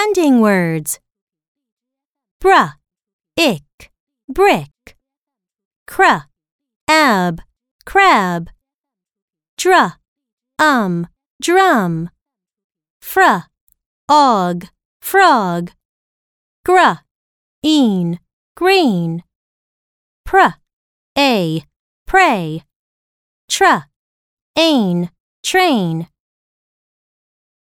Ending words. Bruh, ick, brick. Cruh, ab, crab. Druh, um, drum. Fruh, og, frog. Gruh, een, green. Pruh, a, pray. Truh, ain, train.